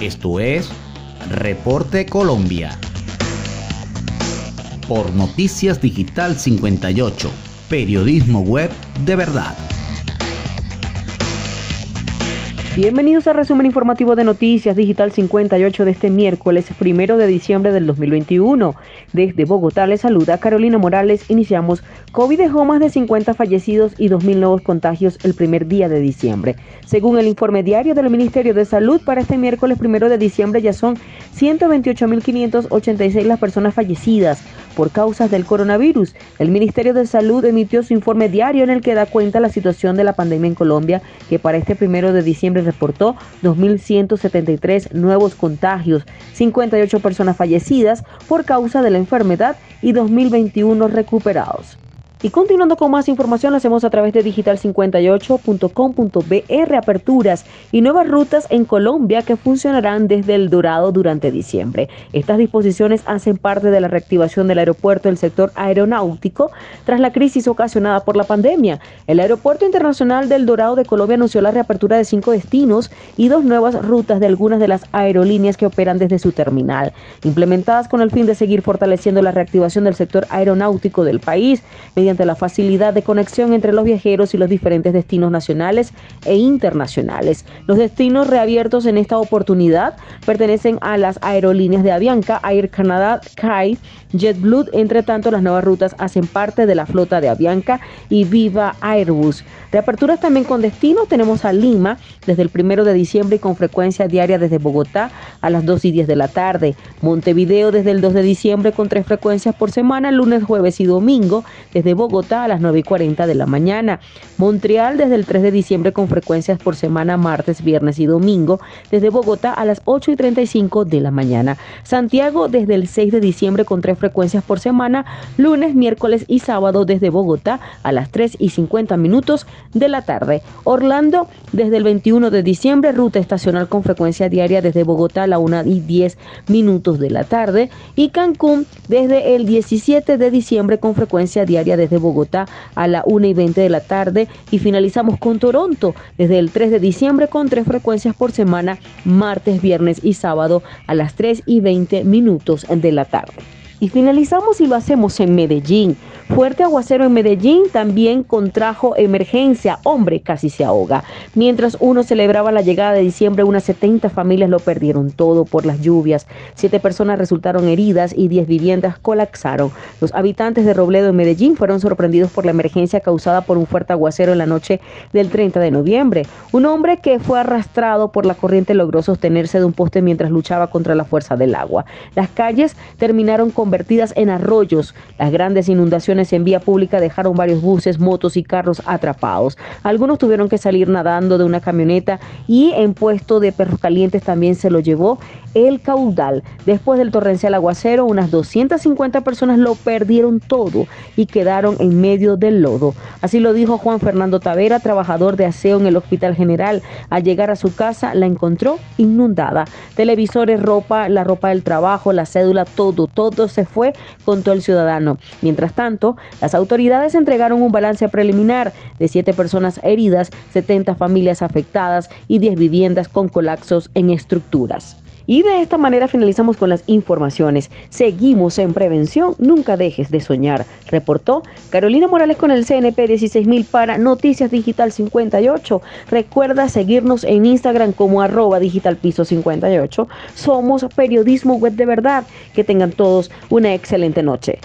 Esto es Reporte Colombia. Por Noticias Digital 58, periodismo web de verdad. Bienvenidos al resumen informativo de Noticias Digital 58 de este miércoles primero de diciembre del 2021. Desde Bogotá les saluda Carolina Morales. Iniciamos. COVID dejó más de 50 fallecidos y 2.000 nuevos contagios el primer día de diciembre. Según el informe diario del Ministerio de Salud, para este miércoles primero de diciembre ya son 128.586 las personas fallecidas por causas del coronavirus. El Ministerio de Salud emitió su informe diario en el que da cuenta la situación de la pandemia en Colombia, que para este primero de diciembre reportó 2.173 nuevos contagios, 58 personas fallecidas por causa de la enfermedad y 2.021 recuperados. Y continuando con más información, lo hacemos a través de digital58.com.br, aperturas y nuevas rutas en Colombia que funcionarán desde El Dorado durante diciembre. Estas disposiciones hacen parte de la reactivación del aeropuerto del sector aeronáutico tras la crisis ocasionada por la pandemia. El Aeropuerto Internacional del Dorado de Colombia anunció la reapertura de cinco destinos y dos nuevas rutas de algunas de las aerolíneas que operan desde su terminal, implementadas con el fin de seguir fortaleciendo la reactivación del sector aeronáutico del país mediante la facilidad de conexión entre los viajeros y los diferentes destinos nacionales e internacionales. Los destinos reabiertos en esta oportunidad pertenecen a las aerolíneas de Avianca, Air Canada, KAI, JetBlue, entre tanto las nuevas rutas hacen parte de la flota de Avianca y Viva Airbus. Reaperturas también con destinos tenemos a Lima desde el primero de diciembre y con frecuencia diaria desde Bogotá a las 2 y 10 de la tarde. Montevideo desde el 2 de diciembre con tres frecuencias por semana, lunes, jueves y domingo desde Bogotá a las 9 y 40 de la mañana. Montreal desde el 3 de diciembre con frecuencias por semana, martes, viernes y domingo desde Bogotá a las 8 y 35 de la mañana. Santiago desde el 6 de diciembre con tres frecuencias por semana, lunes, miércoles y sábado desde Bogotá a las 3 y 50 minutos de la tarde. Orlando, desde el 21 de diciembre, ruta estacional con frecuencia diaria desde Bogotá a la 1 y 10 minutos de la tarde. Y Cancún, desde el 17 de diciembre, con frecuencia diaria desde Bogotá a la 1 y 20 de la tarde. Y finalizamos con Toronto, desde el 3 de diciembre, con tres frecuencias por semana, martes, viernes y sábado a las 3 y 20 minutos de la tarde. Y finalizamos y lo hacemos en Medellín. Fuerte aguacero en Medellín también contrajo emergencia. Hombre, casi se ahoga. Mientras uno celebraba la llegada de diciembre, unas 70 familias lo perdieron todo por las lluvias. Siete personas resultaron heridas y 10 viviendas colapsaron. Los habitantes de Robledo en Medellín fueron sorprendidos por la emergencia causada por un fuerte aguacero en la noche del 30 de noviembre. Un hombre que fue arrastrado por la corriente logró sostenerse de un poste mientras luchaba contra la fuerza del agua. Las calles terminaron convertidas en arroyos. Las grandes inundaciones en vía pública dejaron varios buses, motos y carros atrapados. Algunos tuvieron que salir nadando de una camioneta y en puesto de perros calientes también se lo llevó el caudal. Después del torrencial aguacero, unas 250 personas lo perdieron todo y quedaron en medio del lodo. Así lo dijo Juan Fernando Tavera, trabajador de aseo en el Hospital General. Al llegar a su casa la encontró inundada. Televisores, ropa, la ropa del trabajo, la cédula, todo, todo se fue con todo el ciudadano. Mientras tanto, las autoridades entregaron un balance preliminar de siete personas heridas, 70 familias afectadas y 10 viviendas con colapsos en estructuras. Y de esta manera finalizamos con las informaciones. Seguimos en prevención, nunca dejes de soñar, reportó Carolina Morales con el CNP 16000 para Noticias Digital 58. Recuerda seguirnos en Instagram como arroba digital piso 58. Somos periodismo web de verdad. Que tengan todos una excelente noche.